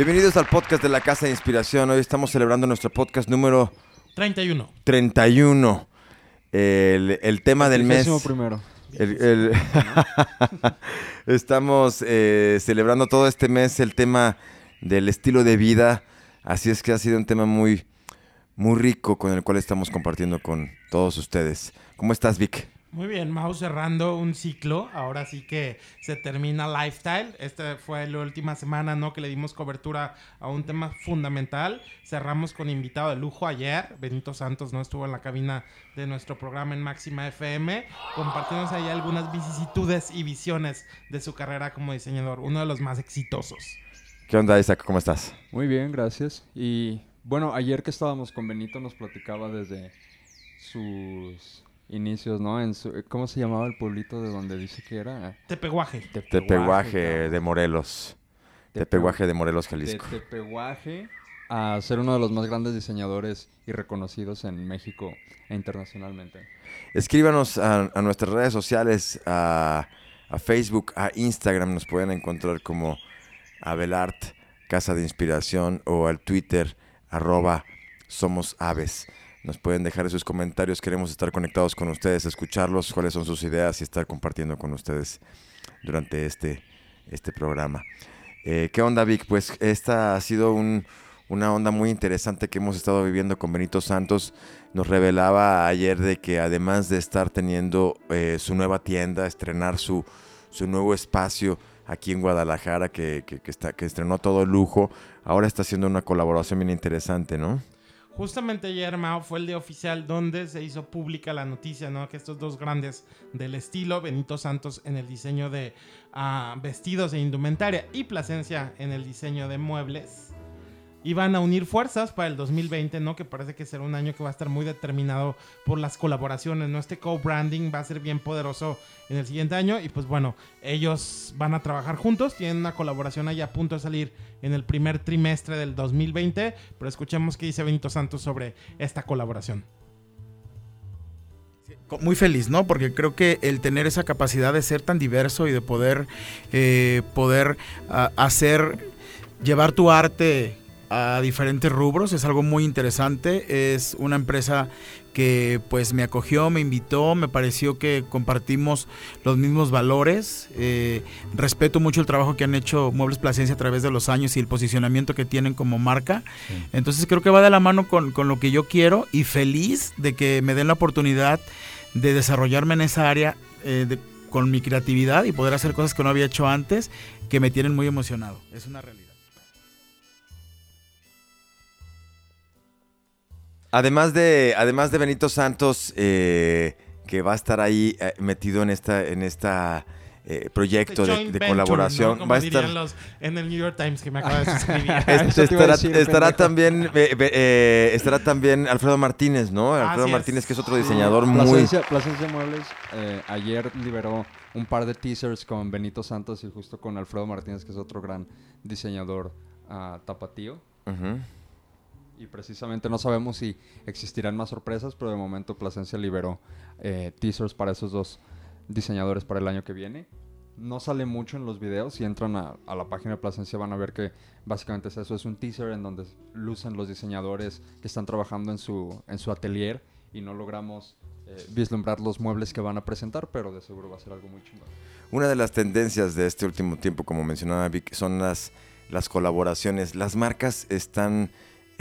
Bienvenidos al podcast de la Casa de Inspiración. Hoy estamos celebrando nuestro podcast número 31. 31. El, el tema del mes. Primero. el- el- estamos eh, celebrando todo este mes el tema del estilo de vida. Así es que ha sido un tema muy, muy rico con el cual estamos compartiendo con todos ustedes. ¿Cómo estás, Vic? Muy bien, Mau cerrando un ciclo. Ahora sí que se termina Lifestyle. Esta fue la última semana, ¿no? Que le dimos cobertura a un tema fundamental. Cerramos con invitado de lujo ayer. Benito Santos no estuvo en la cabina de nuestro programa en Máxima FM. Compartimos ahí algunas vicisitudes y visiones de su carrera como diseñador. Uno de los más exitosos. ¿Qué onda, Isaac? ¿Cómo estás? Muy bien, gracias. Y bueno, ayer que estábamos con Benito nos platicaba desde sus inicios, ¿no? En su- ¿Cómo se llamaba el pueblito de donde dice que era? Tepeguaje. Tepehuaje cabrón. de Morelos. Tepe- Tepehuaje de Morelos, De Jalisco. Tepehuaje a ser uno de los más grandes diseñadores y reconocidos en México e internacionalmente. Escríbanos a, a nuestras redes sociales, a, a Facebook, a Instagram. Nos pueden encontrar como Abelart, Casa de Inspiración, o al Twitter, arroba Somos Aves. Nos pueden dejar sus comentarios. Queremos estar conectados con ustedes, escucharlos, cuáles son sus ideas y estar compartiendo con ustedes durante este, este programa. Eh, ¿Qué onda, Vic? Pues esta ha sido un- una onda muy interesante que hemos estado viviendo con Benito Santos. Nos revelaba ayer de que además de estar teniendo eh, su nueva tienda, estrenar su, su nuevo espacio aquí en Guadalajara, que, que- que está, que estrenó todo lujo, ahora está haciendo una colaboración bien interesante, ¿no? Justamente ayer, Mao, fue el día oficial donde se hizo pública la noticia, ¿no? Que estos dos grandes del estilo, Benito Santos en el diseño de ah, vestidos e indumentaria y Plasencia en el diseño de muebles, iban a unir fuerzas para el 2020, ¿no? Que parece que será un año que va a estar muy determinado por las colaboraciones, ¿no? Este co-branding va a ser bien poderoso en el siguiente año y pues bueno, ellos van a trabajar juntos, tienen una colaboración ahí a punto de salir en el primer trimestre del 2020, pero escuchemos qué dice Benito Santos sobre esta colaboración. Co- muy feliz, ¿no? Porque creo que el tener esa capacidad de ser tan diverso y de poder, eh, poder ah, hacer, llevar tu arte a diferentes rubros es algo muy interesante. Es una empresa que pues me acogió, me invitó, me pareció que compartimos los mismos valores. Eh, respeto mucho el trabajo que han hecho Muebles Plasencia a través de los años y el posicionamiento que tienen como marca. Entonces creo que va de la mano con, con lo que yo quiero y feliz de que me den la oportunidad de desarrollarme en esa área eh, de- con mi creatividad y poder hacer cosas que no había hecho antes que me tienen muy emocionado. Es una realidad. Además de, además de Benito Santos, eh, que va a estar ahí eh, metido en esta, en esta eh, proyecto de, Joint de venture, colaboración, va a estar... los en el New York Times que me acaba de suscribir. Este, estará, decir, estará pendejo. también eh, eh, estará también Alfredo Martínez, ¿no? Alfredo es. Martínez, que es otro diseñador muy... Plasencia, Plasencia Muebles eh, ayer liberó un par de teasers con Benito Santos y justo con Alfredo Martínez, que es otro gran diseñador ah, tapatío. Ujú. Y precisamente no sabemos si existirán más sorpresas, pero de momento Plasencia liberó eh, teasers para esos dos diseñadores para el año que viene. No sale mucho en los videos. Si entran a, a la página de Plasencia van a ver que básicamente es eso. Es un teaser en donde lucen los diseñadores que están trabajando en su, en su atelier y no logramos eh, vislumbrar los muebles que van a presentar, pero de seguro va a ser algo muy chingón. Una de las tendencias de este último tiempo, como mencionaba Vic, son las, las colaboraciones. Las marcas están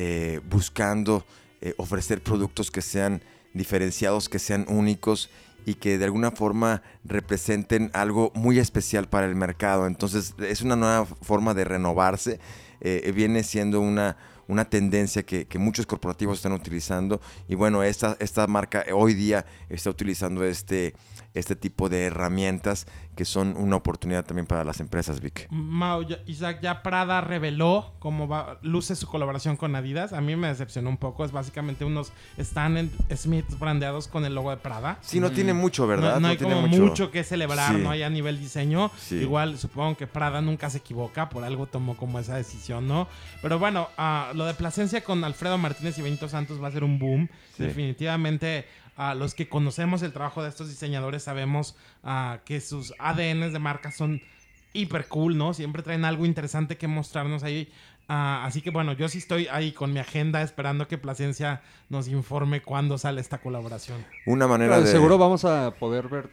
eh, buscando eh, ofrecer productos que sean diferenciados, que sean únicos y que de alguna forma representen algo muy especial para el mercado. Entonces es una nueva forma de renovarse. eh, viene siendo una, una tendencia que, que muchos corporativos están utilizando. Y bueno, esta, esta marca hoy día está utilizando este, este tipo de herramientas que son una oportunidad también para las empresas, Vic. Mau, ya- Isaac, ya Prada reveló cómo va, luce su colaboración con Adidas. A mí me decepcionó un poco. Es básicamente unos Stan Smiths brandeados con el logo de Prada. Sí, no tiene mucho, ¿verdad? No, no hay tiene como mucho. que celebrar, Sí. ¿no? Hay a nivel diseño. Sí. Igual supongo que Prada nunca se equivoca, por algo tomó como esa decisión, ¿no? Pero bueno, ah, lo de Plasencia con Alfredo Martínez y Benito Santos va a ser un boom. Sí. Definitivamente, a los que conocemos el trabajo de estos diseñadores sabemos ah, que sus ADNs de marca son hiper cool, ¿no? Siempre traen algo interesante que mostrarnos ahí. Ah, así que bueno, yo sí estoy ahí con mi agenda esperando que Plasencia nos informe cuándo sale esta colaboración. Una manera de... Seguro vamos a poder ver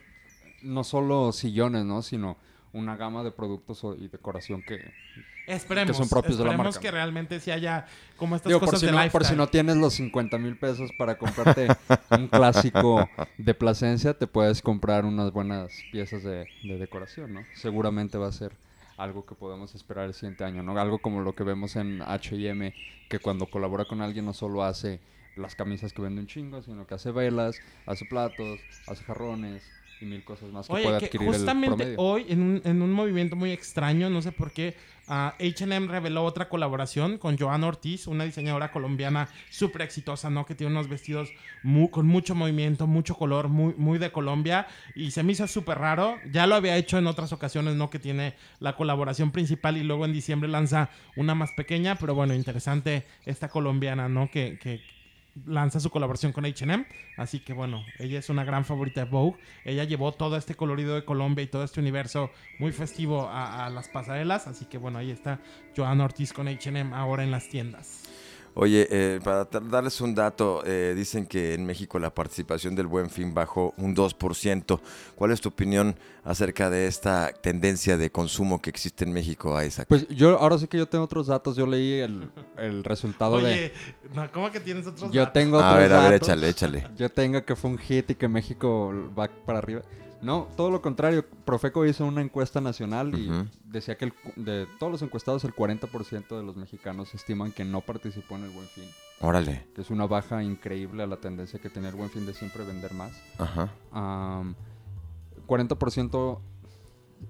no solo sillones, ¿no? Sino una gama de productos y decoración que... Esperemos, Que son propios de la esperemos marca. que realmente sí haya como estas Digo, por cosas si, de no, por si no tienes los 50 mil pesos para comprarte un clásico de Plasencia, te puedes comprar unas buenas piezas de, de decoración, ¿no? Seguramente va a ser algo que podemos esperar el siguiente año, ¿no? Algo como lo que vemos en H&M, que cuando colabora con alguien no solo hace las camisas que vende un chingo, sino que hace velas, hace platos, hace jarrones y mil cosas más que Oye, puede que adquirir el justamente promedio. hoy, en un, en un movimiento muy extraño, no sé por qué, H&M reveló otra colaboración con Joana Ortiz, una diseñadora colombiana súper exitosa, ¿no? Que tiene unos vestidos con mucho movimiento, mucho color, muy, muy de Colombia. Y se me hizo súper raro. Ya lo había hecho en otras ocasiones, ¿no? Que tiene la colaboración principal y luego en diciembre lanza una más pequeña. Pero bueno, interesante esta colombiana, ¿no? Que... que lanza su colaboración con H&M, así que bueno, ella es una gran favorita de Vogue. Ella llevó todo este colorido de Colombia y todo este universo muy festivo a, las pasarelas, así que bueno, ahí está Joana Ortiz con H&M ahora en las tiendas. Oye, eh, para darles un dato, eh, dicen que en México la participación del Buen Fin bajó un 2%. ¿Cuál es tu opinión acerca de esta tendencia de consumo que existe en México, Isaac? Pues yo, ahora sí que yo tengo otros datos. Yo leí el, el resultado de... Oye, no, ¿cómo que tienes otros Yo datos? tengo a otros ver, a ver, datos. échale, échale. Yo tengo que fue un hit y que México va para arriba. No, todo lo contrario. Profeco hizo una encuesta nacional y decía que el de todos los encuestados el 40% de los mexicanos estiman que no participó en el Buen Fin, Órale. que es una baja increíble a la tendencia que tenía el Buen Fin de siempre vender más. Ajá. Am, 40%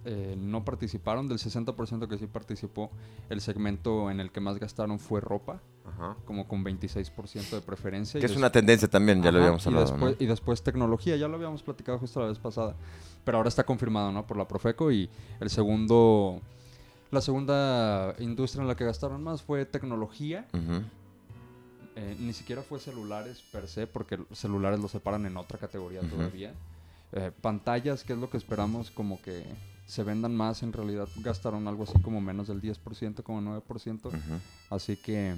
eh, no participaron, del 60% que sí participó, el segmento en el que más gastaron fue ropa, Ajá. como con 26% de preferencia. Que es una tendencia también, ya lo habíamos y hablado, después, ¿no? y después tecnología, ya lo habíamos platicado justo la vez pasada, pero ahora está confirmado, ¿no? Por la Profeco y el segundo, la segunda industria en la que gastaron más fue tecnología, eh, ni siquiera fue celulares per se, porque celulares los separan en otra categoría todavía. Eh, pantallas, que es lo que esperamos como que se vendan más, en realidad gastaron algo así como menos del 10%, como 9%, Ujú. así que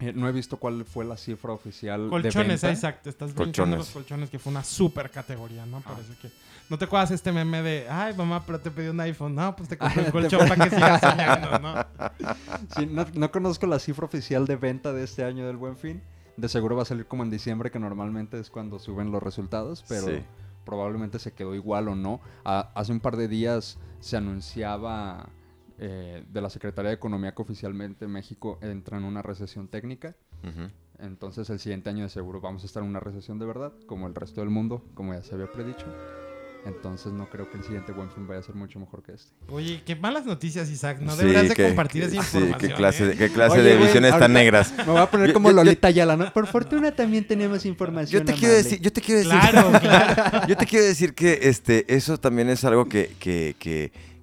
eh, no he visto cuál fue la cifra oficial. de Colchones, venta. exacto. Estás Colchones. los colchones, que fue una super categoría, ¿no? Parece que... ¿No te acuerdas este meme de, ay, mamá, pero te pedí un iPhone? No, pues te compré un colchón para que sigas soñando, ¿no? Sí, no, no conozco la cifra oficial de venta de este año del Buen Fin. De seguro va a salir como en diciembre, que normalmente es cuando suben los resultados, pero Sí. probablemente se quedó igual o no. A- hace un par de días se anunciaba eh, de la Secretaría de Economía que oficialmente México entra en una recesión técnica. Ujú. Entonces el siguiente año de seguro vamos a estar en una recesión de verdad, como el resto del mundo, como ya se había predicho. Entonces no creo que el siguiente Buen Fin vaya a ser mucho mejor que este. Oye, qué malas noticias, Isaac. No Sí, deberías de que- compartir esa sí, información. qué clase, ¿eh? de, qué clase Oye, de visiones tan negras. Me voy a poner como yo- yo- Lolita Yala, ¿no? Por fortuna también tenemos información. Yo te quiero amable. decir, yo te quiero decir, Claro, claro. yo te quiero decir que este, eso también es algo que, que,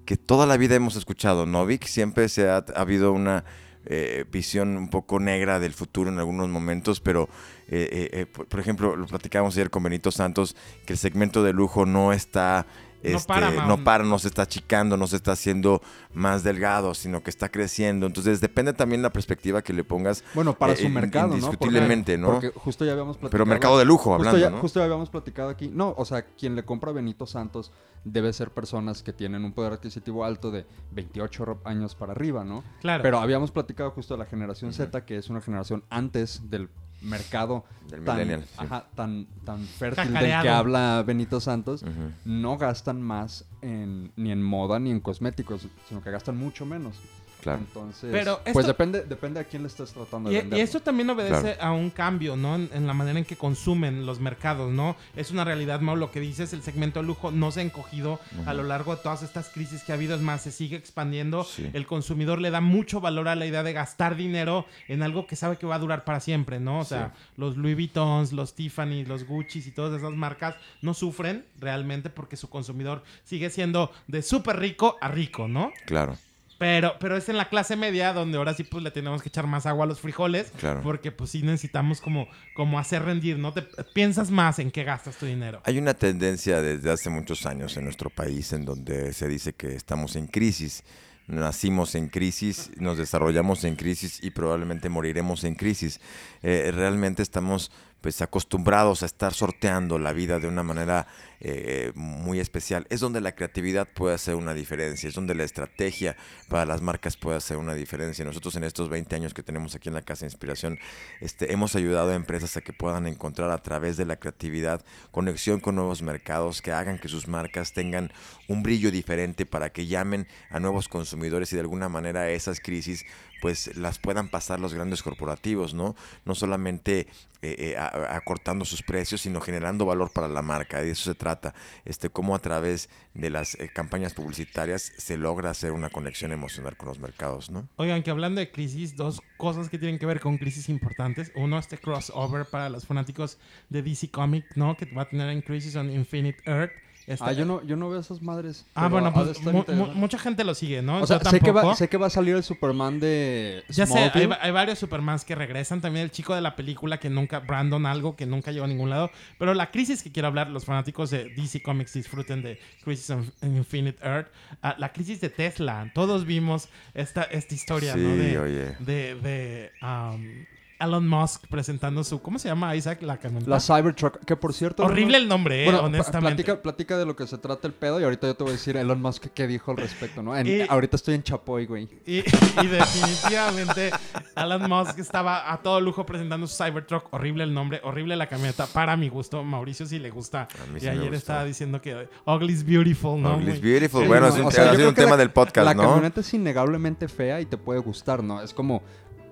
que, toda la vida hemos escuchado, ¿no, Vic? Siempre se ha, ha habido una eh, visión un poco negra del futuro en algunos momentos, pero, eh, eh, por ejemplo, lo platicábamos ayer con Benito Santos, que el segmento de lujo no está... No este, para, no para, no se está achicando, no se está haciendo más delgado, sino que está creciendo. Entonces depende también la perspectiva que le pongas Bueno, para Eh, su mercado, ¿no? indiscutiblemente, ¿no? Porque justo ya habíamos platicado. Pero mercado de lujo, justo hablando, ya, ¿no? Justo ya habíamos platicado aquí. No, o sea, quien le compra a Benito Santos debe ser personas que tienen un poder adquisitivo alto de 28 ro- años para arriba, ¿no? Claro. Pero habíamos platicado justo de la generación Z, que es una generación antes del mercado Del tan, sí. ajá, tan, tan fértil del que habla Benito Santos. No gastan más en, ni en moda ni en cosméticos, sino que gastan mucho menos. Claro. Entonces, Pero pues depende, depende a quién le estás tratando de Y, vender. y eso también obedece Claro. a un cambio, ¿no? En, en la manera en que consumen los mercados, ¿no? Es una realidad, Mau, lo que dices, el segmento de lujo no se ha encogido a lo largo de todas estas crisis que ha habido, es más, se sigue expandiendo. Sí. El consumidor le da mucho valor a la idea de gastar dinero en algo que sabe que va a durar para siempre, ¿no? O sea, los Louis Vuittons, los Tiffany, los Gucci's y todas esas marcas no sufren realmente porque su consumidor sigue siendo de súper rico a rico, ¿no? Claro. Pero, pero es en la clase media donde ahora sí pues le tenemos que echar más agua a los frijoles. Claro. Porque pues sí necesitamos como, como hacer rendir, ¿no? Te piensas más en qué gastas tu dinero. Hay una tendencia desde hace muchos años en nuestro país en donde se dice que estamos en crisis, nacimos en crisis, nos desarrollamos en crisis y probablemente moriremos en crisis. Eh, realmente estamos pues acostumbrados a estar sorteando la vida de una manera eh, muy especial. Es donde la creatividad puede hacer una diferencia, es donde la estrategia para las marcas puede hacer una diferencia. Nosotros en estos 20 años que tenemos aquí en la Casa de Inspiración, este, hemos ayudado a empresas a que puedan encontrar a través de la creatividad conexión con nuevos mercados, que hagan que sus marcas tengan un brillo diferente para que llamen a nuevos consumidores y de alguna manera esas crisis pues las puedan pasar los grandes corporativos, ¿no? No solamente eh, eh, acortando sus precios, sino generando valor para la marca. De eso se trata. Este, cómo a través de las eh, campañas publicitarias se logra hacer una conexión emocional con los mercados, ¿no? Oigan, que hablando de crisis, dos cosas que tienen que ver con crisis importantes. Uno, este crossover para los fanáticos de DC Comics, ¿no? Que va a tener en Crisis on Infinite Earth ah, yo no, yo no veo esas madres. Ah, bueno, pues mucha gente lo sigue, ¿no? O sea, sé que, va, sé que, va, a salir el Superman de. Ya sé, hay, varios Supermans que regresan. También el chico de la película que nunca, Brandon algo, que nunca llegó a ningún lado. Pero la crisis que quiero hablar, los fanáticos de DC Comics disfruten de Crisis on Infinite Earth. Ah, la crisis de Tesla. Todos vimos esta, esta historia, ¿no? De, oye. de, de um, Elon Musk presentando su. ¿Cómo se llama Isaac? La camioneta. La Cybertruck, que por cierto. Horrible el nombre, eh, honestamente. Platica, platica, de lo que se trata el pedo y ahorita yo te voy a decir Elon Musk qué dijo al respecto, ¿no? ahorita estoy en Chapoy, güey. Y, definitivamente Elon Musk estaba a todo lujo presentando su Cybertruck. Horrible el nombre, horrible la camioneta. Para mi gusto, Mauricio sí le gusta. y ayer estaba diciendo que Ugly is Beautiful, ¿no? Ugly is Beautiful. bueno, es un, tema del podcast, la ¿no? La camioneta es innegablemente fea y te puede gustar, ¿no? Es como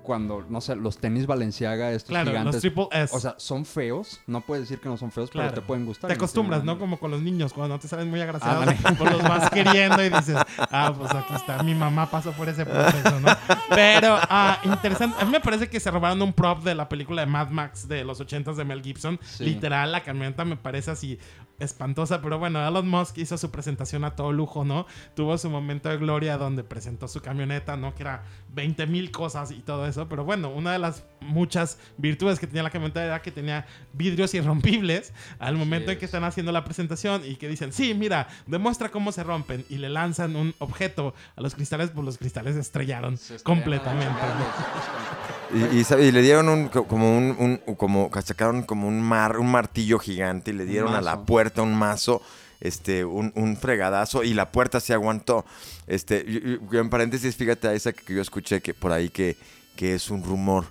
cuando, no sé, los tenis Valenciaga, estos claro, gigantes. Los triple S. O sea, son feos. No puedes decir que no son feos, pero te pueden gustar. Te acostumbras, ¿no? Como con los niños, cuando te salen muy agraciados, ah, pues los vas queriendo y dices, ah, pues aquí está. Mi mamá pasó por ese proceso, ¿no? Pero, ah, interesante. A mí me parece que se robaron un prop de la película de Mad Max de los 80 de Mel Gibson. Literal, la camioneta me parece así espantosa, pero bueno, Elon Musk hizo su presentación a todo lujo, ¿no? Tuvo su momento de gloria donde presentó su camioneta, ¿no? Que era 20 mil cosas y todo eso, pero bueno, una de las muchas virtudes que tenía la camioneta era que tenía vidrios irrompibles al momento en que están haciendo la presentación y que dicen, sí, mira, demuestra cómo se rompen y le lanzan un objeto a los cristales, pues los cristales estrellaron, completamente. Y, le dieron un, como un, como sacaron como un mar, un martillo gigante y le dieron a la puerta un mazo, este, un, fregadazo y la puerta se aguantó. Este, en paréntesis, fíjate a esa que yo escuché que por ahí que, que es un rumor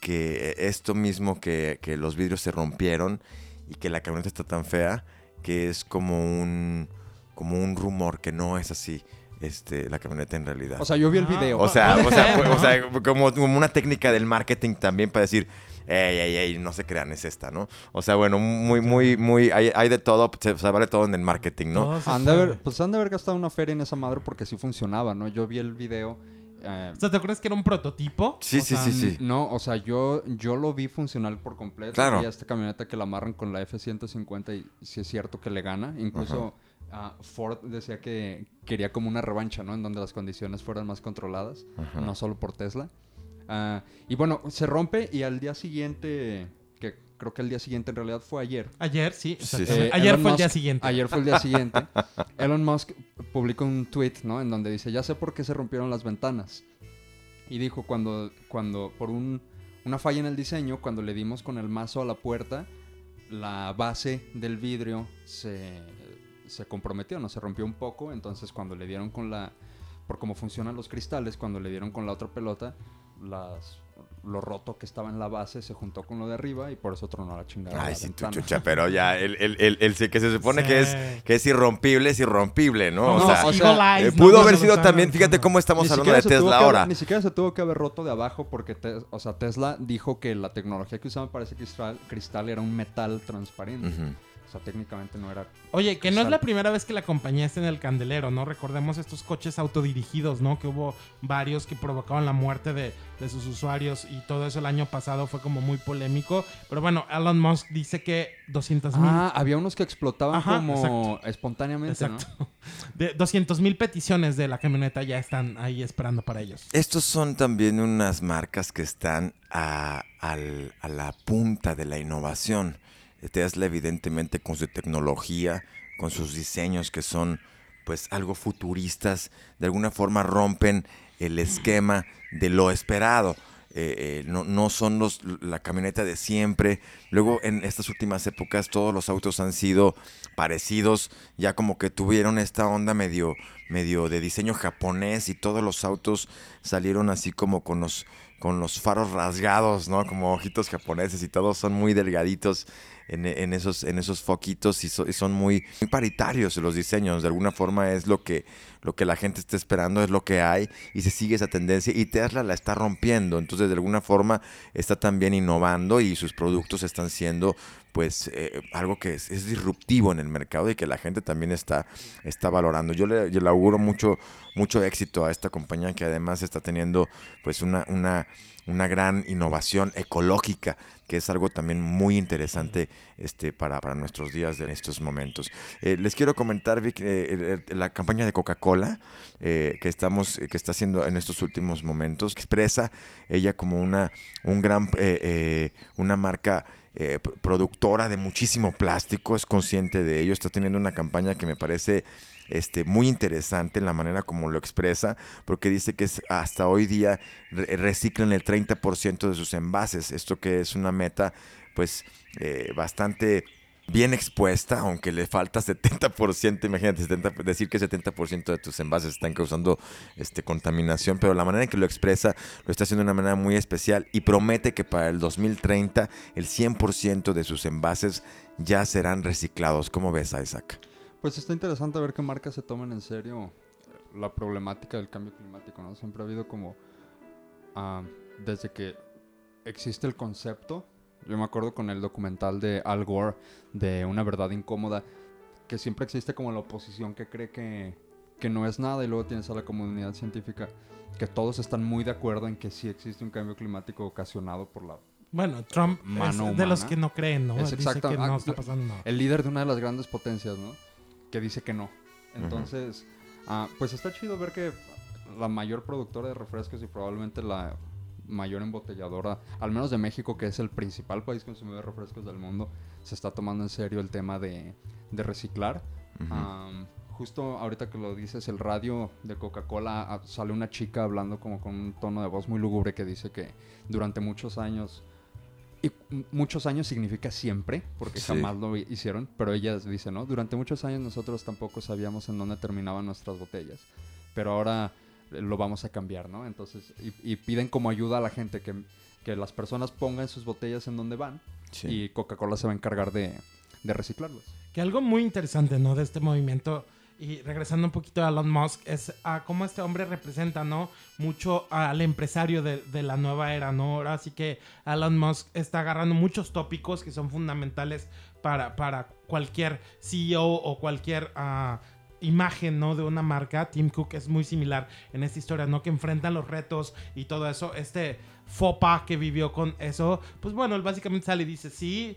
que esto mismo que, que los vidrios se rompieron y que la camioneta está tan fea que es como un como un rumor que no es así este, la camioneta en realidad. O sea, yo vi el ah. video. O sea, o sea, como, como, una técnica del marketing también para decir, ey, ey, ey, no se crean, es esta, ¿no? O sea, bueno, muy, muy, muy, hay, hay de todo, se, se, vale todo en el marketing, ¿no? han de haber, pues han de haber gastado una feria en esa madre porque sí funcionaba, ¿no? Yo vi el video. Eh, o sea, ¿te acuerdas que era un prototipo? Sí, sí, sí, sí. No, o sea, yo, yo lo vi funcional por completo. Claro. Y esta camioneta que la amarran con la F-150 y sí es cierto que le gana. Incluso... Ford decía que quería como una revancha, ¿no? En donde las condiciones fueran más controladas, no solo por Tesla. Ah, y bueno, se rompe y al día siguiente, que creo que el día siguiente en realidad fue ayer. Ayer, sí. Eh, ayer fue el día siguiente. Ayer fue el día siguiente. Elon Musk publicó un tweet, ¿no? En donde dice, ya sé por qué se rompieron las ventanas. Y dijo, cuando, cuando por un, una falla en el diseño, cuando le dimos con el mazo a la puerta, la base del vidrio se se comprometió, no se rompió un poco, entonces cuando le dieron con la por cómo funcionan los cristales, cuando le dieron con la otra pelota, las lo roto que estaba en la base se juntó con lo de arriba y por eso tronó la chingada. Ay, sí, tu chucha, pero ya el, el, el, que se supone que es que es irrompible, es irrompible, ¿no? o sea, eh, pudo haber sido también, fíjate cómo estamos hablando de Tesla ahora. ni siquiera se tuvo que haber roto de abajo porque, o sea, Tesla dijo que la tecnología que usaban para ese cristal, cristal era un metal transparente. O sea, técnicamente no era. Oye, que no es la primera vez que la compañía está en el candelero, ¿no? Recordemos estos coches autodirigidos, ¿no? Que hubo varios que provocaban la muerte de, sus usuarios y todo eso el año pasado fue como muy polémico. Pero bueno, Elon Musk dice que 200 mil. Ah, había unos que explotaban como espontáneamente. Exacto. ¿no? De 200 mil peticiones de la camioneta ya están ahí esperando para ellos. Estos son también unas marcas que están a la punta de la innovación. Tesla evidentemente con su tecnología, con sus diseños que son pues algo futuristas, de alguna forma rompen el esquema de lo esperado. Eh, eh, no, no, son los, la camioneta de siempre. Luego en estas últimas épocas todos los autos han sido parecidos, ya como que tuvieron esta onda medio, medio de diseño japonés y todos los autos salieron así como con los, con los faros rasgados, ¿no? Como ojitos japoneses y todos son muy delgaditos en, esos, en esos foquitos y, son muy, paritarios los diseños. De alguna forma es lo que, lo que la gente está esperando, es lo que hay y se sigue esa tendencia y Tesla la está rompiendo. Entonces de alguna forma está también innovando y sus productos están siendo pues eh, algo que es, disruptivo en el mercado y que la gente también está, está valorando. Yo le, yo le auguro mucho, mucho éxito a esta compañía que además está teniendo pues una, una, una gran innovación ecológica que es algo también muy interesante este, para, para nuestros días de estos momentos. Eh, les quiero comentar, Vic, eh, la campaña de Coca-Cola eh, que, estamos, que está haciendo en estos últimos momentos, expresa ella como una, un gran, una marca productora de muchísimo plástico, es consciente de ello, está teniendo una campaña que me parece este, muy interesante en la manera como lo expresa, porque dice que hasta hoy día reciclan el 30% de sus envases, esto que es una meta pues eh, bastante bien expuesta, aunque le falta 70%, imagínate decir que 70% de tus envases están causando este, contaminación, pero la manera en que lo expresa lo está haciendo de una manera muy especial y promete que para el 2030 el 100% de sus envases ya serán reciclados. ¿Cómo ves, Isaac? Pues está interesante ver qué marcas se toman en serio la problemática del cambio climático, ¿no? Siempre ha habido como, ah, desde que existe el concepto, yo me acuerdo con el documental de Al Gore, de Una verdad incómoda, que siempre existe como la oposición que cree que, que no es nada y luego tienes a la comunidad científica que todos están muy de acuerdo en que sí existe un cambio climático ocasionado por la bueno, Trump es de los que no creen, ¿no? Es exacto. que no está pasando nada. El líder de una de las grandes potencias, ¿no? Que dice que no. Entonces, ah, pues está chido ver que la mayor productora de refrescos y probablemente la mayor embotelladora, al menos de México, que es el principal país consumidor de refrescos del mundo, se está tomando en serio el tema de, reciclar. justo ahorita que lo dices, el radio de Coca-Cola ah, sale una chica hablando como con un tono de voz muy lúgubre que dice que durante muchos años y muchos años significa siempre, porque jamás lo hicieron, pero ella dice, ¿no? Durante muchos años nosotros tampoco sabíamos en dónde terminaban nuestras botellas, pero ahora lo vamos a cambiar, ¿no? Entonces, y, piden como ayuda a la gente que, que, las personas pongan sus botellas en donde van y Coca-Cola se va a encargar de, de reciclarlas. Que algo muy interesante, ¿no? De este movimiento y regresando un poquito a Elon Musk, es a cómo este hombre representa, ¿no? Mucho al empresario de, la nueva era, ¿no? Ahora sí que Elon Musk está agarrando muchos tópicos que son fundamentales para, para cualquier CEO o cualquier ah, imagen, ¿no? De una marca. Tim Cook es muy similar en esta historia, ¿no? Que enfrentan los retos y todo eso. Este FOPA que vivió con eso, pues bueno, él básicamente sale y dice, sí,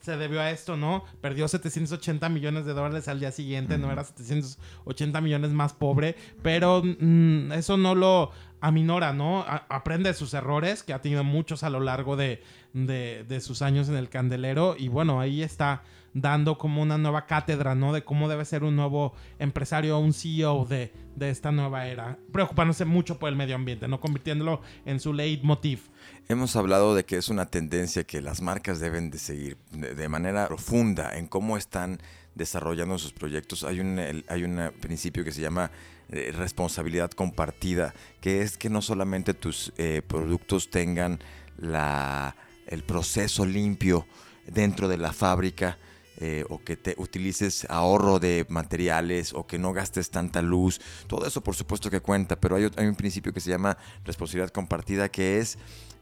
se debió a esto, ¿no? Perdió 780 millones de dólares al día siguiente, no era 780 millones más pobre, pero mm, eso no lo aminora, ¿no? aprende de sus errores, que ha tenido muchos a lo largo de, de, sus años en el candelero, y bueno, ahí está dando como una nueva cátedra, ¿no? De cómo debe ser un nuevo empresario, un CEO de, de esta nueva era, preocupándose mucho por el medio ambiente, ¿no? Convirtiéndolo en su leitmotiv. Hemos hablado de que es una tendencia que las marcas deben de seguir de, manera profunda en cómo están desarrollando sus proyectos. Hay un, hay un principio que se llama eh, responsabilidad compartida, que es que no solamente tus eh, productos tengan la, el proceso limpio dentro de la fábrica, eh, o que te utilices ahorro de materiales o que no gastes tanta luz. Todo eso por supuesto que cuenta, pero hay, hay un principio que se llama responsabilidad compartida que es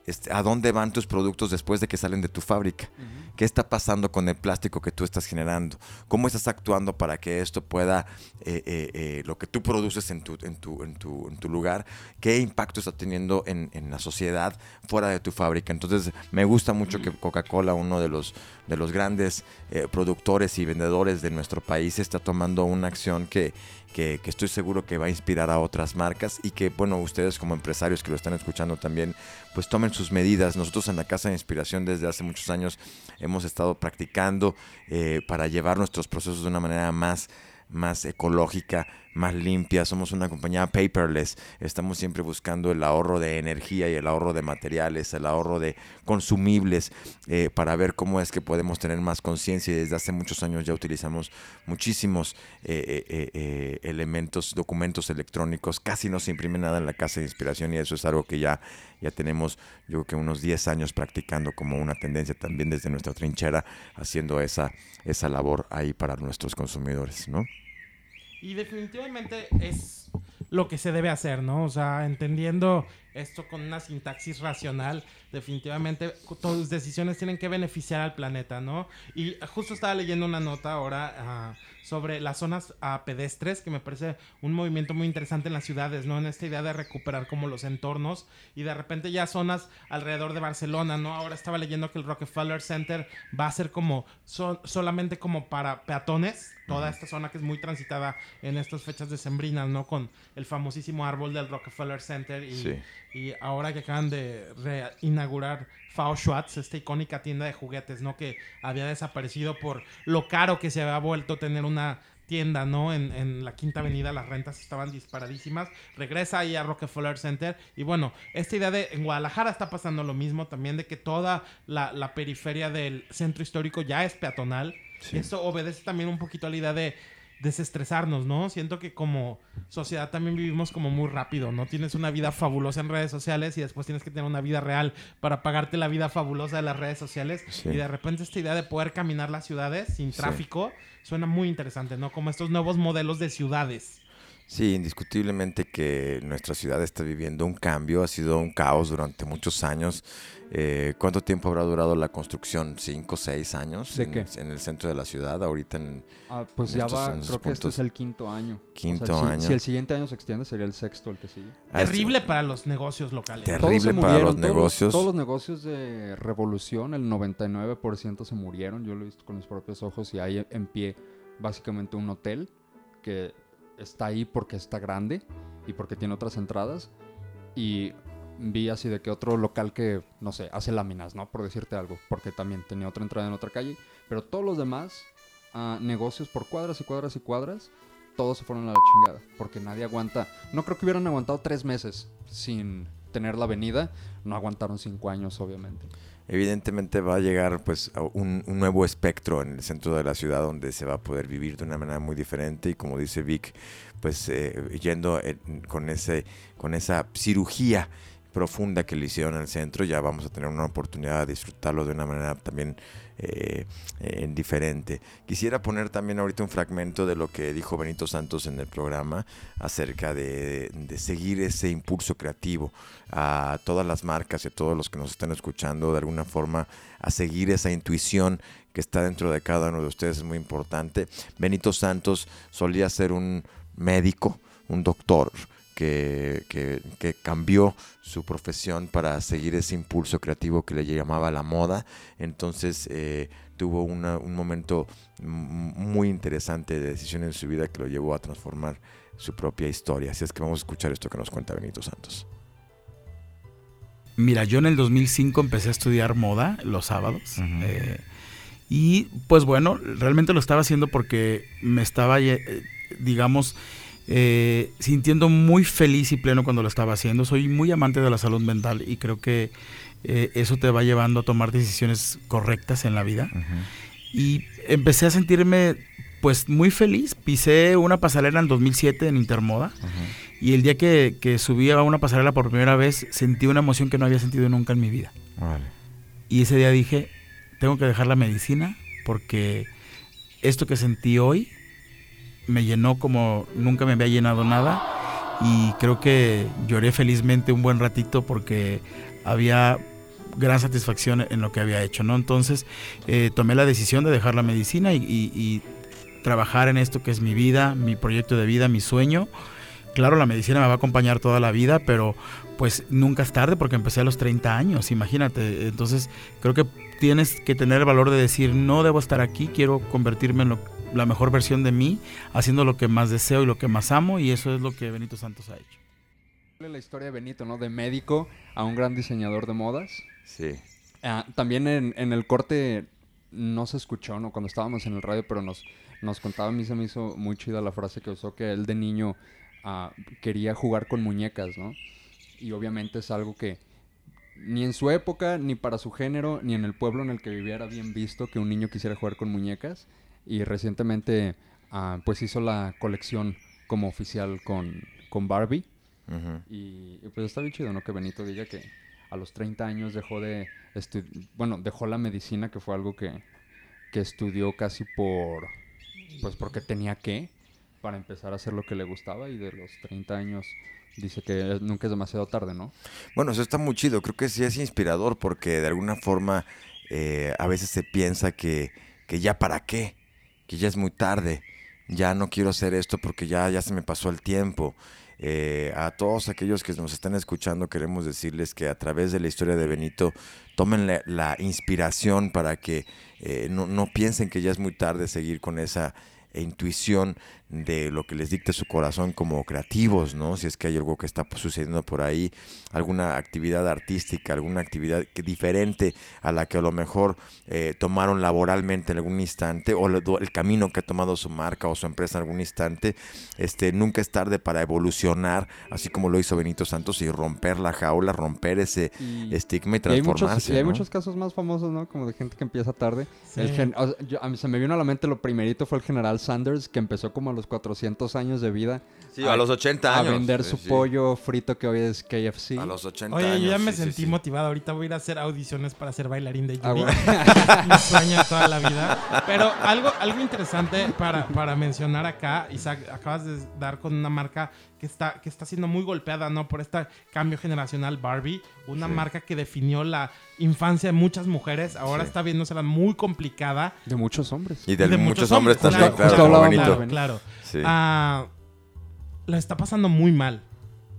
este, a dónde van tus productos después de que salen de tu fábrica. ¿Qué está pasando con el plástico que tú estás generando? ¿Cómo estás actuando para que esto pueda, eh, eh, eh, lo que tú produces en tu, en, tu, en, tu, en tu lugar, qué impacto está teniendo en, en, la sociedad fuera de tu fábrica? Entonces, me gusta mucho que Coca-Cola, uno de los, de los grandes productores y vendedores de nuestro país, está tomando una acción que que, estoy seguro que va a inspirar a otras marcas y que, bueno, ustedes como empresarios que lo están escuchando también, pues tomen sus medidas. Nosotros en la Casa de Inspiración desde hace muchos años hemos estado practicando eh, para llevar nuestros procesos de una manera más más ecológica, más limpia, somos una compañía paperless, estamos siempre buscando el ahorro de energía y el ahorro de materiales, el ahorro de consumibles eh, para ver cómo es que podemos tener más conciencia y desde hace muchos años ya utilizamos muchísimos eh, eh, elementos, documentos electrónicos, casi no se imprime nada en la casa de inspiración y eso es algo que ya, ya tenemos yo creo que unos 10 años practicando como una tendencia también desde nuestra trinchera haciendo esa, esa labor ahí para nuestros consumidores, ¿no? Y definitivamente es lo que se debe hacer, ¿no? O sea, entendiendo esto con una sintaxis racional, definitivamente todas tus decisiones tienen que beneficiar al planeta, ¿no? Y justo estaba leyendo una nota ahora ah, sobre las zonas uh, pedestres, que me parece un movimiento muy interesante en las ciudades, ¿no? En esta idea de recuperar como los entornos y de repente ya zonas alrededor de Barcelona, ¿no? Ahora estaba leyendo que el Rockefeller Center va a ser como solamente como para peatones, toda esta zona que es muy transitada en estas fechas decembrinas, ¿no? Con el famosísimo árbol del Rockefeller Center y, y ahora que acaban de inaugurar Fao Schwartz, esta icónica tienda de juguetes, ¿no? Que había desaparecido por lo caro que se había vuelto tener una tienda, ¿no? En, en, la Quinta Avenida las rentas estaban disparadísimas. Regresa ahí a Rockefeller Center. Y bueno, esta idea de en Guadalajara está pasando lo mismo también, de que toda la, la periferia del centro histórico ya es peatonal. Eso obedece también un poquito a la idea de desestresarnos, ¿no? Siento que como sociedad también vivimos como muy rápido, ¿no? Tienes una vida fabulosa en redes sociales y después tienes que tener una vida real para pagarte la vida fabulosa de las redes sociales. Y de repente esta idea de poder caminar las ciudades sin tráfico suena muy interesante, ¿no? Como estos nuevos modelos de ciudades. Sí, indiscutiblemente que nuestra ciudad está viviendo un cambio, ha sido un caos durante muchos años. Eh, ¿Cuánto tiempo habrá durado la construcción? ¿Cinco, seis años? ¿De en, qué? en el centro de la ciudad, ahorita en... Ah, pues ya va, creo que este es el quinto año. Quinto si, año. Si el siguiente año se extiende, sería el sexto el que sigue. Ah, Terrible para los negocios locales. Terrible para los todos, negocios. Todos los negocios de revolución, el 99% se murieron. Yo lo he visto con mis propios ojos y hay en pie básicamente un hotel que está ahí porque está grande y porque tiene otras entradas. Y vi así de que otro local que, no sé, hace láminas, ¿no? Por decirte algo, porque también tenía otra entrada en otra calle. Pero todos los demás uh, negocios por cuadras y cuadras y cuadras, todos se fueron a la chingada. Porque nadie aguanta. No creo que hubieran aguantado tres meses sin tener la avenida. No aguantaron cinco años, obviamente evidentemente va a llegar pues un, nuevo espectro en el centro de la ciudad donde se va a poder vivir de una manera muy diferente y como dice Vic, pues eh, yendo en, con, ese, con esa cirugía profunda que le hicieron el centro, ya vamos a tener una oportunidad de disfrutarlo de una manera también eh, diferente. Quisiera poner también ahorita un fragmento de lo que dijo Benito Santos en el programa acerca de, seguir ese impulso creativo a todas las marcas y a todos los que nos están escuchando de alguna forma a seguir esa intuición que está dentro de cada uno de ustedes es muy importante. Benito Santos solía ser un médico, un doctor, que, que, que, cambió su profesión para seguir ese impulso creativo que le llamaba la moda. Entonces eh, tuvo una, un momento muy interesante de decisión en su vida que lo llevó a transformar su propia historia. Así es que vamos a escuchar esto que nos cuenta Benito Santos. Mira, yo en el 2005 empecé a estudiar moda los sábados. Uh -huh. eh, y pues bueno, realmente lo estaba haciendo porque me estaba, eh, digamos, eh, sintiendo muy feliz y pleno cuando lo estaba haciendo. Soy muy amante de la salud mental y creo que eh, eso te va llevando a tomar decisiones correctas en la vida. Uh -huh. Y empecé a sentirme pues muy feliz. Pisé una pasarela en 2007 en Intermoda. Uh -huh. Y el día que, que, subí a una pasarela por primera vez, sentí una emoción que no había sentido nunca en mi vida. Vale. Y ese día dije, tengo que dejar la medicina porque esto que sentí hoy me llenó como nunca me había llenado nada y creo que lloré felizmente un buen ratito porque había gran satisfacción en lo que había hecho, ¿no? Entonces eh, tomé la decisión de dejar la medicina y, y, trabajar en esto que es mi vida, mi proyecto de vida, mi sueño. Claro, la medicina me va a acompañar toda la vida, pero pues nunca es tarde porque empecé a los 30 años, imagínate. Entonces creo que tienes que tener el valor de decir, no debo estar aquí, quiero convertirme en lo, la mejor versión de mí, haciendo lo que más deseo y lo que más amo, y eso es lo que Benito Santos ha hecho. La historia de Benito, ¿no? De médico a un gran diseñador de modas. Sí. Uh, también en, en, el corte no se escuchó, ¿no? Cuando estábamos en el radio, pero nos nos contaba, a mí se me hizo muy chida la frase que usó, que él de niño ah, quería jugar con muñecas, ¿no? Y obviamente es algo que ni en su época, ni para su género, ni en el pueblo en el que vivía era bien visto que un niño quisiera jugar con muñecas. Y recientemente, ah, pues hizo la colección como oficial con, con Barbie. Y, y pues está bien chido, ¿no? Que Benito diga que a los 30 años dejó de... bueno, dejó la medicina, que fue algo que, que estudió casi por... Pues porque tenía que, para empezar a hacer lo que le gustaba. Y de los 30 años dice que nunca es demasiado tarde, ¿no? Bueno, eso está muy chido. Creo que sí es inspirador porque de alguna forma eh, a veces se piensa que, que ya para qué, que ya es muy tarde, ya no quiero hacer esto porque ya, ya se me pasó el tiempo. Eh, a todos aquellos que nos están escuchando queremos decirles que a través de la historia de Benito tomen la, inspiración para que eh, no, no piensen que ya es muy tarde seguir con esa intuición de lo que les dicte su corazón como creativos, ¿no? Si es que hay algo que está pues, sucediendo por ahí, alguna actividad artística, alguna actividad que, diferente a la que a lo mejor eh, tomaron laboralmente en algún instante o lo- el camino que ha tomado su marca o su empresa en algún instante, este, nunca es tarde para evolucionar, así como lo hizo Benito Santos y romper la jaula, romper ese Y- estigma y Y hay, muchos, transformarse. y hay muchos casos más famosos, ¿no? Como de gente que empieza tarde. Sí. El gen- o sea, yo- a mí se me vino a la mente lo primerito fue el general Sanders, que empezó como a los 400 años de vida Sí, a los 80 a años. vender sí, su sí. pollo frito que hoy es KFC. A los 80 Oye, años. yo ya me sí, sentí sí. motivado. Ahorita voy a ir a hacer audiciones para ser bailarín de Ah, Yuri. bueno. Mi sueño de toda la vida. Pero algo, algo interesante para, para mencionar acá, Isaac, acabas de dar con una marca que está, que está siendo muy golpeada, ¿no? Por este cambio generacional Barbie. Una Sí. marca que definió la infancia de muchas mujeres. Ahora Sí. está viéndosela muy complicada. De muchos hombres. Y de, Y de muchos, hombres Justo- también, claro, Benito. Claro, claro. Sí. Ah, la está pasando muy mal.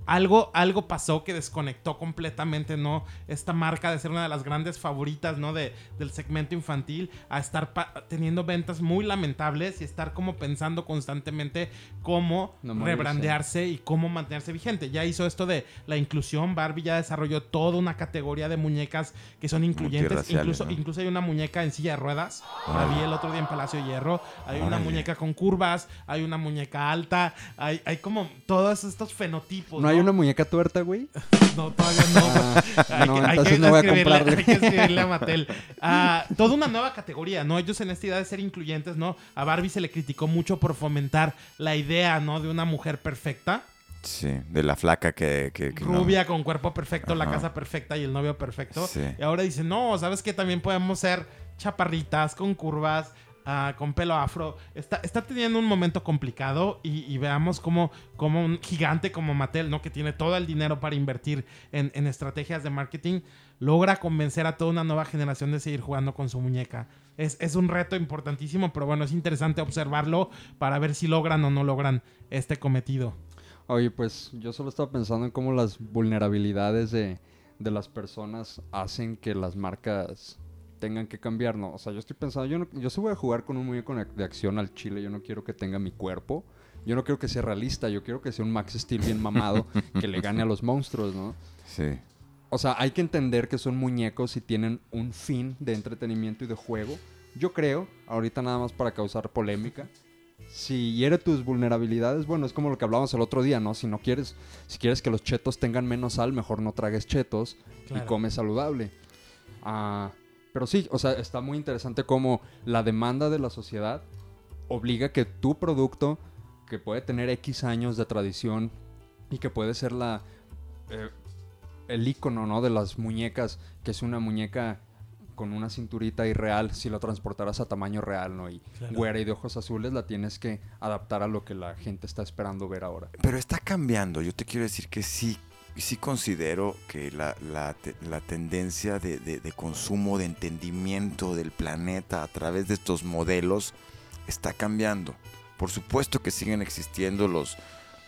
Algo, algo pasó que desconectó completamente, ¿no? Esta marca de ser una de las grandes favoritas, ¿no? De, del segmento infantil a estar teniendo ventas muy lamentables y estar como pensando constantemente cómo No rebrandearse y cómo mantenerse vigente. Ya hizo esto de la inclusión. Barbie ya desarrolló toda una categoría de muñecas que son incluyentes. Incluso, ¿no? incluso hay una muñeca en silla de ruedas. La vi el otro día en Palacio Hierro. Hay una muñeca con curvas, hay una muñeca alta, hay, hay como todos estos fenotipos. ¿No hay una muñeca tuerta, güey? No, todavía no. Ah, Hay no, que- hay entonces que no voy a escribirle- comprarle. Hay que escribirle a Mattel. Ah, toda una nueva categoría, ¿no? Ellos en esta idea de ser incluyentes, ¿no? A Barbie se le criticó mucho por fomentar la idea, ¿no? De una mujer perfecta. Sí, de la flaca que... que- que no. Rubia, con cuerpo perfecto, la casa perfecta y el novio perfecto. Sí. Y ahora dicen, no, ¿sabes qué? También podemos ser chaparritas, con curvas, ah, con pelo afro. Está, está teniendo un momento complicado y, veamos cómo, cómo un gigante como Mattel, ¿no? Que tiene todo el dinero para invertir en, en estrategias de marketing, logra convencer a toda una nueva generación de seguir jugando con su muñeca. Es, es un reto importantísimo, pero bueno, es interesante observarlo para ver si logran o no logran este cometido. Oye, pues yo solo estaba pensando en cómo las vulnerabilidades de, de las personas hacen que las marcas tengan que cambiar, ¿no? O sea, yo estoy pensando, yo, no, yo sí voy a jugar con un muñeco de acción al chile, yo no quiero que tenga mi cuerpo, yo no quiero que sea realista, yo quiero que sea un Max Steel bien mamado que le gane a los monstruos, ¿no? Sí. O sea, hay que entender que son muñecos y tienen un fin de entretenimiento y de juego. Yo creo, ahorita nada más para causar polémica, si hiere tus vulnerabilidades, bueno, es como lo que hablábamos el otro día, ¿no? Si no quieres, si quieres que los chetos tengan menos sal, mejor no tragues chetos Claro. y come saludable. Ah, pero sí, o sea, está muy interesante cómo la demanda de la sociedad obliga que tu producto, que puede tener X años de tradición y que puede ser la eh, el icono, ¿no? De las muñecas, que es una muñeca con una cinturita irreal, si la transportaras a tamaño real, ¿no? Y Claro. güera y de ojos azules, la tienes que adaptar a lo que la gente está esperando ver ahora. Pero está cambiando. Yo te quiero decir que sí, sí considero que la, la te- la tendencia de, de- de consumo, de entendimiento del planeta a través de estos modelos está cambiando. Por supuesto que siguen existiendo los,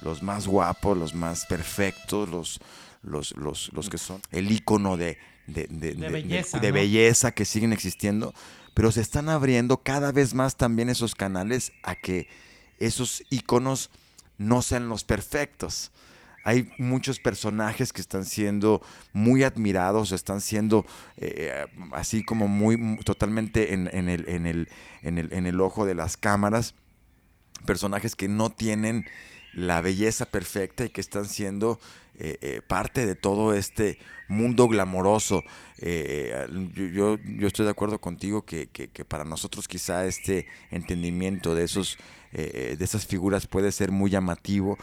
los más guapos, los más perfectos, los, los, los, los que son el icono de, de, de- de- belleza, de ¿no? belleza que siguen existiendo, pero se están abriendo cada vez más también esos canales a que esos iconos no sean los perfectos. Hay muchos personajes que están siendo muy admirados, están siendo eh, así como muy, totalmente en, en el, en, el, en, el, en el ojo de las cámaras. personajes que no tienen la belleza perfecta y que están siendo eh, eh, parte de todo este mundo glamoroso. Eh, yo, yo, estoy de acuerdo contigo que, que, para nosotros quizá este entendimiento de, esos, de esas figuras puede ser muy llamativo,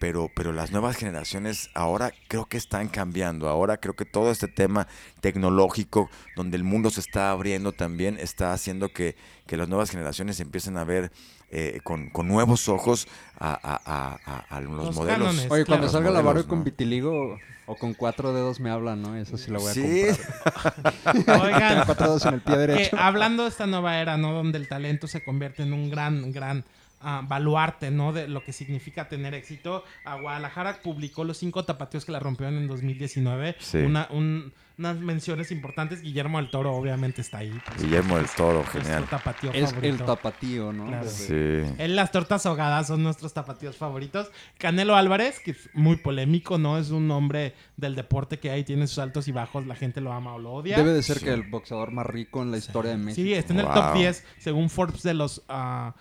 pero, pero las nuevas generaciones ahora creo que están cambiando. Ahora creo que todo este tema tecnológico, donde el mundo se está abriendo también, está haciendo que, que las nuevas generaciones empiecen a ver eh, con, con, nuevos ojos a, a, a, los, modelos. Oye, cuando salga la barba con vitiligo o con cuatro dedos me hablan, ¿no? Eso sí lo voy a comprar. Oigan, cuatro dedos en el pie derecho. hablando de esta nueva era, ¿no? Donde el talento se convierte en un gran, gran uh, baluarte, ¿no? De lo que significa tener éxito. A Guadalajara publicó los cinco tapateos que la rompieron en 2019. Una, un unas menciones importantes. Guillermo del Toro, obviamente, está ahí. Pues, Guillermo del Toro, genial. es el tapatío, ¿no? Sí. En las tortas ahogadas son nuestros tapatíos favoritos. Canelo Álvarez, que es muy polémico, ¿no? Es un hombre del deporte que ahí tiene sus altos y bajos. La gente lo ama o lo odia. Debe de ser que el boxeador más rico en la historia de México. Sí, está en el top 10, según Forbes, de los uh,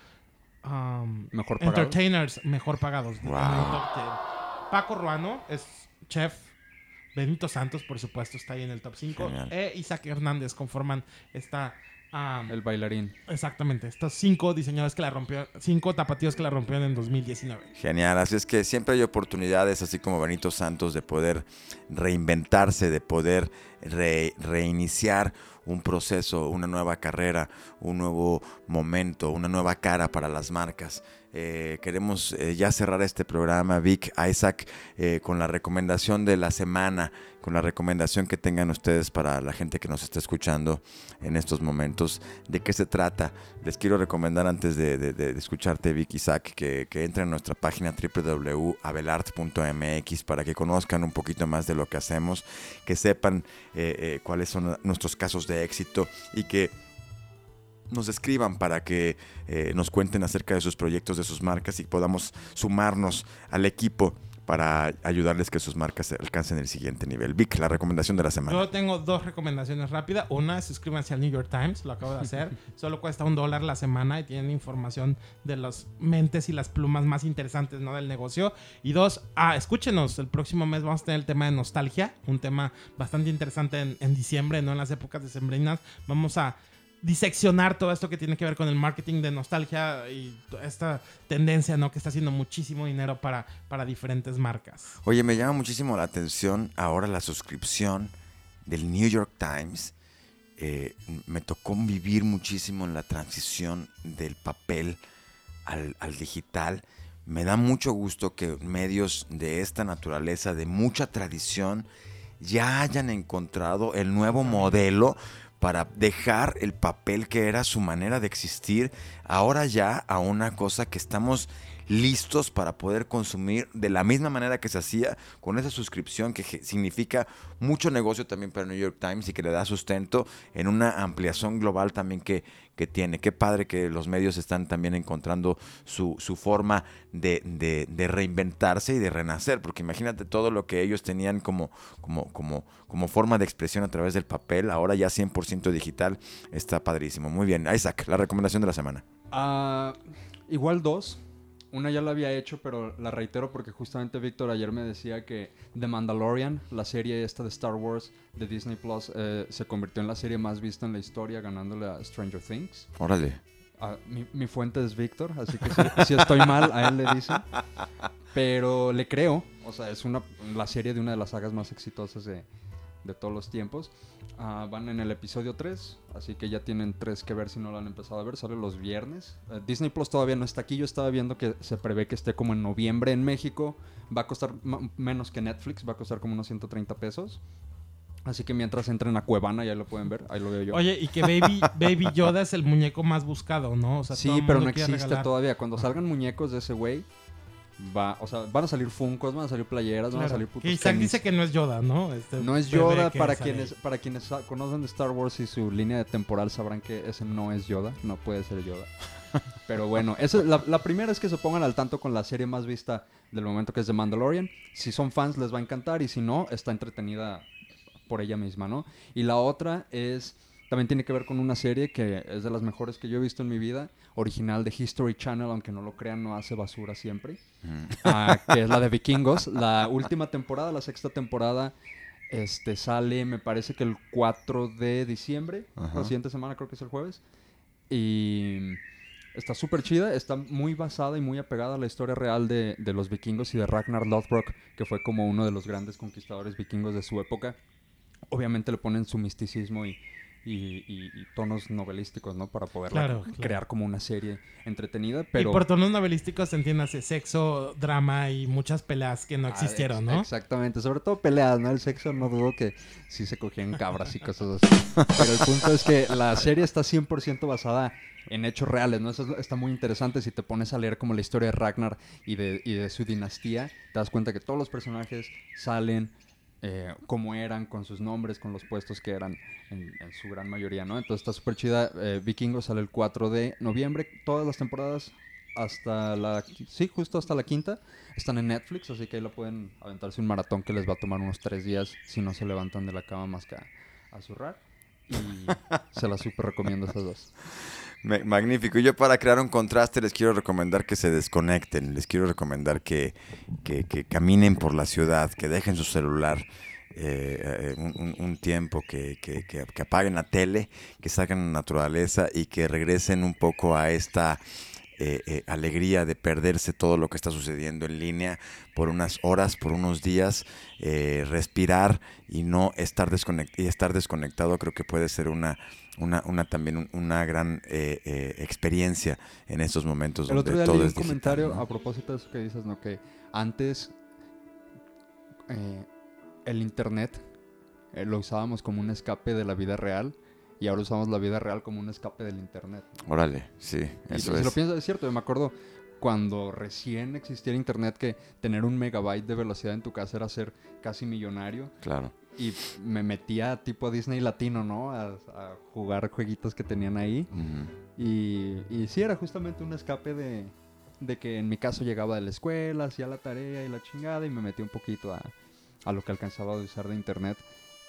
mejor entertainers mejor pagados. Paco Ruano es chef Benito Santos, por supuesto, está ahí en el top 5. E Isaac Hernández conforman esta... el bailarín. Exactamente. Estos cinco diseñadores que la rompieron, cinco tapatíos que la rompieron en 2019. Genial. Así es que siempre hay oportunidades, así como Benito Santos, de poder reinventarse, de poder reiniciar un proceso, una nueva carrera, un nuevo momento, una nueva cara para las marcas. Eh, queremos eh, ya cerrar este programa, Vic, Isaac, eh, con la recomendación de la semana, con la recomendación que tengan ustedes para la gente que nos está escuchando en estos momentos. ¿De qué se trata? Les quiero recomendar antes de, escucharte, Vic, Isaac, que, que entren a nuestra página www.abelart.mx para que conozcan un poquito más de lo que hacemos, que sepan cuáles son nuestros casos de éxito y que nos escriban para que eh, nos cuenten acerca de sus proyectos, de sus marcas y podamos sumarnos al equipo para ayudarles que sus marcas alcancen el siguiente nivel. Vic, la recomendación de la semana. Yo tengo dos recomendaciones rápidas. Una, suscríbanse al New York Times, lo acabo de hacer. Solo cuesta un dólar la semana y tienen información de las mentes y las plumas más interesantes ¿no? del negocio. Y dos, ah, escúchenos, el próximo mes vamos a tener el tema de nostalgia, un tema bastante interesante en, en diciembre, ¿no? en las épocas de sembrinas. Vamos a diseccionar todo esto que tiene que ver con el marketing de nostalgia y esta tendencia, ¿no? Que está haciendo muchísimo dinero para, para diferentes marcas. Oye, me llama muchísimo la atención ahora la suscripción del New York Times. Eh, me tocó vivir muchísimo en la transición del papel al, al digital. Me da mucho gusto que medios de esta naturaleza, de mucha tradición, ya hayan encontrado el nuevo modelo para dejar el papel que era su manera de existir ahora ya a una cosa que estamos listos para poder consumir de la misma manera que se hacía con esa suscripción que significa mucho negocio también para New York Times y que le da sustento en una ampliación global también que, que tiene. Qué padre que los medios están también encontrando su, su forma de, de, reinventarse y de renacer, porque imagínate todo lo que ellos tenían como, como, como, como forma de expresión a través del papel, ahora ya 100% digital, está padrísimo. Muy bien, Isaac, la recomendación de la semana. Ah, igual dos. Una ya la había hecho, pero la reitero porque justamente Víctor ayer me decía que The Mandalorian, la serie esta de Star Wars de Disney Plus, eh, se convirtió en la serie más vista en la historia, ganándole a Stranger Things. Órale. Ah, mi, fuente es Víctor, así que si, estoy mal, a él le dice. Pero le creo. O sea, es una, la serie de una de las sagas más exitosas de, de todos los tiempos. Ah, van en el episodio 3, así que ya tienen 3 que ver si no lo han empezado a ver. Sale los viernes. Eh, Disney Plus todavía no está aquí. Yo estaba viendo que se prevé que esté como en noviembre en México. Va a costar menos que Netflix, va a costar como unos 130 pesos. Así que mientras entren a Cuevana ya lo pueden ver, ahí lo veo yo. Oye, y que Baby, Baby Yoda es el muñeco más buscado, ¿no? sí, pero no existe todavía. Cuando salgan muñecos de ese güey, va, o sea, van a salir Funkos, van a salir playeras, van a salir putos Isaac dice que no es Yoda, ¿no? Este no es Yoda, para quienes, para quienes conocen de Star Wars y su línea de temporal sabrán que ese no es Yoda, no puede ser Yoda. Pero bueno, eso, la, la, primera es que se pongan al tanto con la serie más vista del momento que es The Mandalorian. Si son fans les va a encantar y si no, está entretenida por ella misma, ¿no? Y la otra es también tiene que ver con una serie que es de las mejores que yo he visto en mi vida, original de History Channel, aunque no lo crean, no hace basura siempre, ah, que es la de Vikingos. La última temporada, la sexta temporada, este sale, me parece que el 4 de diciembre, Ajá. la siguiente semana creo que es el jueves. Y está súper chida, está muy basada y muy apegada a la historia real de, de los vikingos y de Ragnar Lothbrok, que fue como uno de los grandes conquistadores vikingos de su época. Obviamente le ponen su misticismo y, y- y- y tonos novelísticos, ¿no? Para poder Claro, claro. crear como una serie entretenida, pero... Y por tonos novelísticos entiéndase sexo, drama y muchas peleas que no Ah, existieron, ex- ¿no? Exactamente, sobre todo peleas, ¿no? El sexo no dudo que sí se cogían cabras y cosas así. Pero el punto es que la serie está 100% basada en hechos reales, ¿no? Eso es- está muy interesante. Si te pones a leer como la historia de Ragnar y de, y de su dinastía, te das cuenta que todos los personajes salen eh, como eran, con sus nombres, con los puestos que eran en, en su gran mayoría, ¿no? Entonces está súper chida. Eh, Vikingos sale el 4 de noviembre. Todas las temporadas hasta la... Sí, justo hasta la quinta. Están en Netflix, así que ahí lo pueden aventarse un maratón que les va a tomar unos tres días si no se levantan de la cama más que a, a zurrar. Y se las súper recomiendo esas dos. Magnífico. Y yo para crear un contraste les quiero recomendar que se desconecten, les quiero recomendar que, que- que caminen por la ciudad, que dejen su celular eh, eh, un, tiempo, que- que apaguen la tele, que salgan a la naturaleza y que regresen un poco a esta eh, eh, alegría de perderse todo lo que está sucediendo en línea por unas horas, por unos días, eh, respirar y no estar, desconect y estar desconectado creo que puede ser una, una, una también un- una gran eh, eh, experiencia en estos momentos El donde otro día todo leí un digital, comentario ¿no? a propósito de eso que dices, ¿no? Que antes eh, el internet eh, lo usábamos como un escape de la vida real y ahora usamos la vida real como un escape del internet. Órale, sí, Y eso si es. lo piensas, es cierto. Yo me acuerdo cuando recién existía el internet que tener un megabyte de velocidad en tu casa era ser casi millonario. Claro. Y me metía tipo a Disney Latino, ¿no? A, a jugar jueguitos que tenían ahí. Ujú. Y, y sí, era justamente un escape de, de que en mi caso llegaba de la escuela, hacía la tarea y la chingada y me metí un poquito a, a lo que alcanzaba a usar de internet.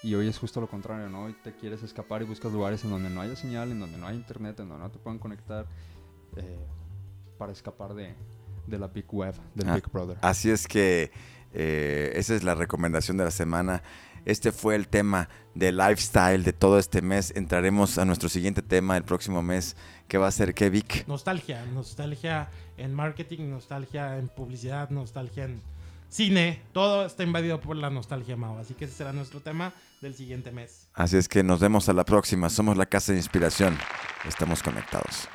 Y hoy es justo lo contrario, ¿no? Hoy te quieres escapar y buscas lugares en donde no haya señal, en donde no hay internet, en donde no te puedan conectar eh, para escapar de, de la Big Web, del Ah, Big Brother. Así es que eh, esa es la recomendación de la semana. Este fue el tema de lifestyle de todo este mes. Entraremos a nuestro siguiente tema el próximo mes, que va a ser ¿qué, Vic? Nostalgia, nostalgia en marketing, nostalgia en publicidad, nostalgia en cine. Todo está invadido por la nostalgia, Mao. Así que ese será nuestro tema del siguiente mes. Así es que nos vemos a la próxima. Somos la Casa de Inspiración. Estamos conectados.